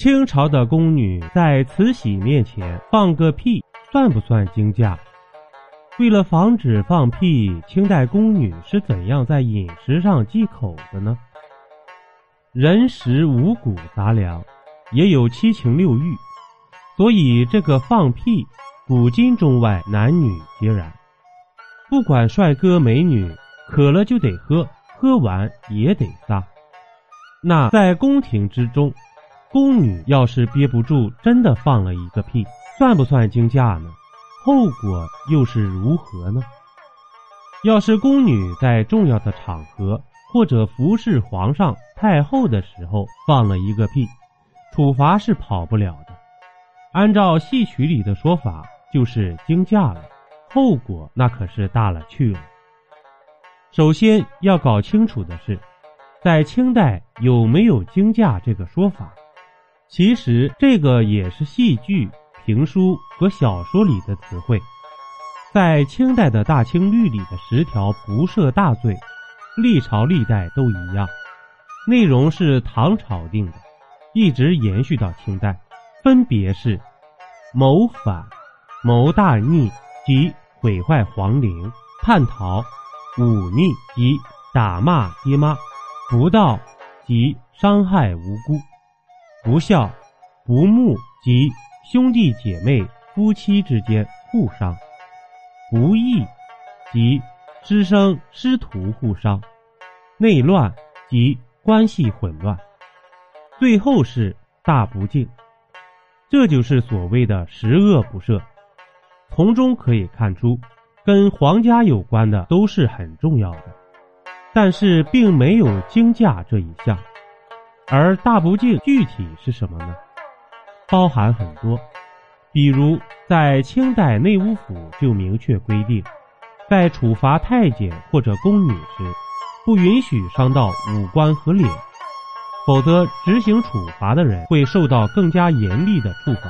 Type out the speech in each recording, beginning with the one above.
清朝的宫女在慈禧面前放个屁，算不算惊驾？为了防止放屁，清代宫女是怎样在饮食上忌口的呢？人食五谷杂粮，也有七情六欲，所以这个放屁，古今中外男女皆然。不管帅哥美女，渴了就得喝，喝完也得撒。那在宫廷之中。宫女要是憋不住，真的放了一个屁，算不算惊驾呢？后果又是如何呢？要是宫女在重要的场合或者服侍皇上、太后的时候放了一个屁，处罚是跑不了的。按照戏曲里的说法，就是惊驾了，后果那可是大了去了。首先要搞清楚的是，在清代有没有惊驾这个说法？其实这个也是戏剧、评书和小说里的词汇，在清代的大清律里的十条不赦大罪，历朝历代都一样，内容是唐朝定的，一直延续到清代，分别是谋反、谋大逆及毁坏皇陵、叛逃、忤逆及打骂爹妈、不道及伤害无辜。不孝、不睦及兄弟姐妹、夫妻之间互伤；不义及师生师徒互伤；内乱及关系混乱；最后是大不敬。这就是所谓的十恶不赦。从中可以看出，跟皇家有关的都是很重要的，但是并没有惊驾这一项。而大不敬具体是什么呢？包含很多，比如在清代内务府就明确规定，在处罚太监或者宫女时，不允许伤到五官和脸，否则执行处罚的人会受到更加严厉的处罚。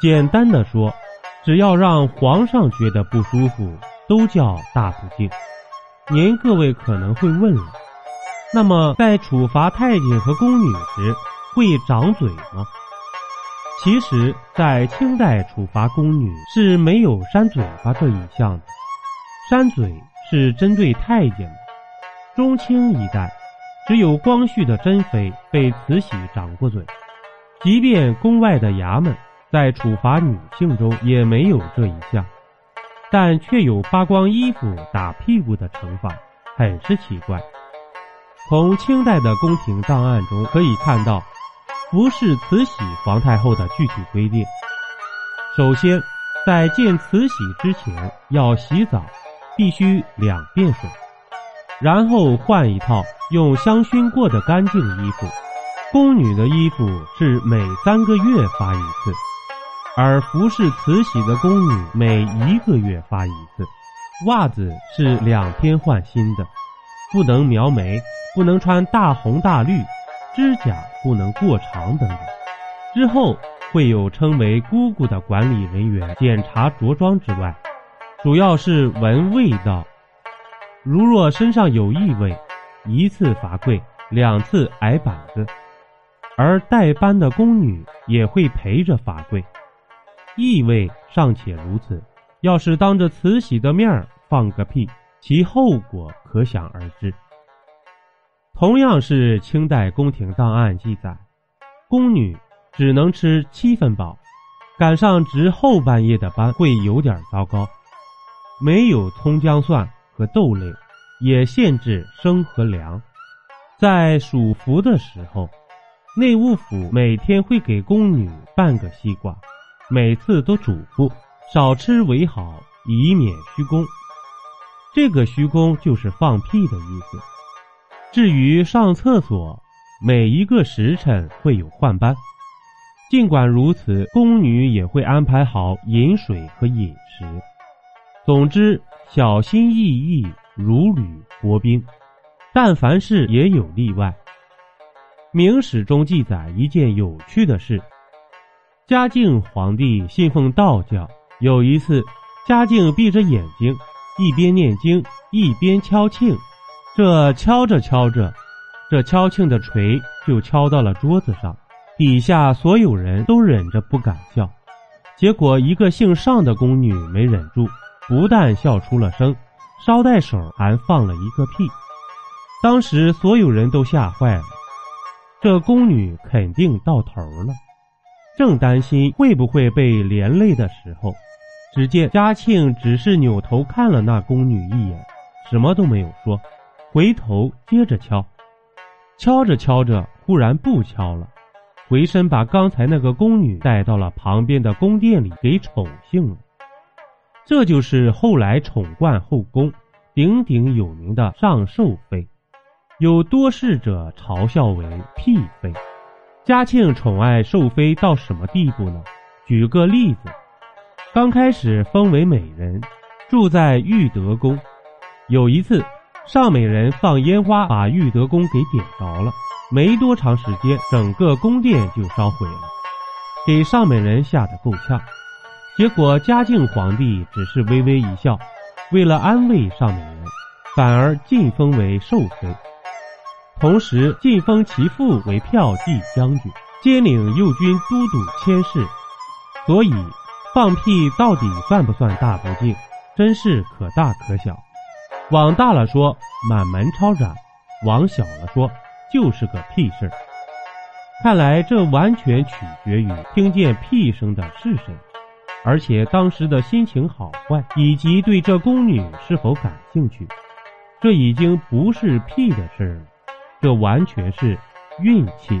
简单的说，只要让皇上觉得不舒服，都叫大不敬。您各位可能会问了。那么，在处罚太监和宫女时，会掌嘴吗？其实，在清代处罚宫女是没有扇嘴巴这一项的，扇嘴是针对太监的。中清一代，只有光绪的珍妃被慈禧掌过嘴，即便宫外的衙门在处罚女性中也没有这一项，但却有扒光衣服打屁股的惩罚，很是奇怪。从清代的宫廷档案中可以看到，服侍慈禧皇太后的具体规定。首先，在见慈禧之前要洗澡，必须两遍水，然后换一套用香薰过的干净衣服。宫女的衣服是每三个月发一次，而服侍慈禧的宫女每一个月发一次。袜子是两天换新的，不能描眉。不能穿大红大绿，指甲不能过长等等。之后会有称为姑姑的管理人员检查着装之外，主要是闻味道。如若身上有异味，一次罚跪，两次挨板子。而代班的宫女也会陪着罚跪。异味尚且如此，要是当着慈禧的面儿放个屁，其后果可想而知。同样是清代宫廷档案记载，宫女只能吃七分饱，赶上值后半夜的班会有点糟糕。没有葱姜蒜和豆类，也限制生和凉。在暑伏的时候，内务府每天会给宫女半个西瓜，每次都嘱咐少吃为好，以免虚宫。这个虚宫就是放屁的意思。至于上厕所，每一个时辰会有换班。尽管如此，宫女也会安排好饮水和饮食。总之，小心翼翼，如履薄冰。但凡事也有例外。明史中记载一件有趣的事：嘉靖皇帝信奉道教，有一次，嘉靖闭着眼睛，一边念经，一边敲磬。这敲着敲着，这敲磬的锤就敲到了桌子上，底下所有人都忍着不敢笑。结果一个姓尚的宫女没忍住，不但笑出了声，捎带手还放了一个屁。当时所有人都吓坏了，这宫女肯定到头了。正担心会不会被连累的时候，只见嘉庆只是扭头看了那宫女一眼，什么都没有说，回头接着敲，敲着敲着，忽然不敲了，回身把刚才那个宫女带到了旁边的宫殿里给宠幸了。这就是后来宠冠后宫、鼎鼎有名的上寿妃，有多事者嘲笑为屁妃。嘉庆宠爱寿妃到什么地步呢？举个例子，刚开始封为美人，住在玉德宫。有一次，尚美人放烟花把玉德宫给点着了，没多长时间，整个宫殿就烧毁了，给尚美人吓得够呛。结果嘉靖皇帝只是微微一笑，为了安慰尚美人，反而晋封为寿妃。同时晋封其父为骠骑将军，兼领右军都督佥事。所以，放屁到底算不算大不敬，真是可大可小。往大了说，满门抄斩；往小了说，就是个屁事儿。看来这完全取决于听见屁声的是谁，而且当时的心情好坏，以及对这宫女是否感兴趣。这已经不是屁的事儿了。这完全是运气。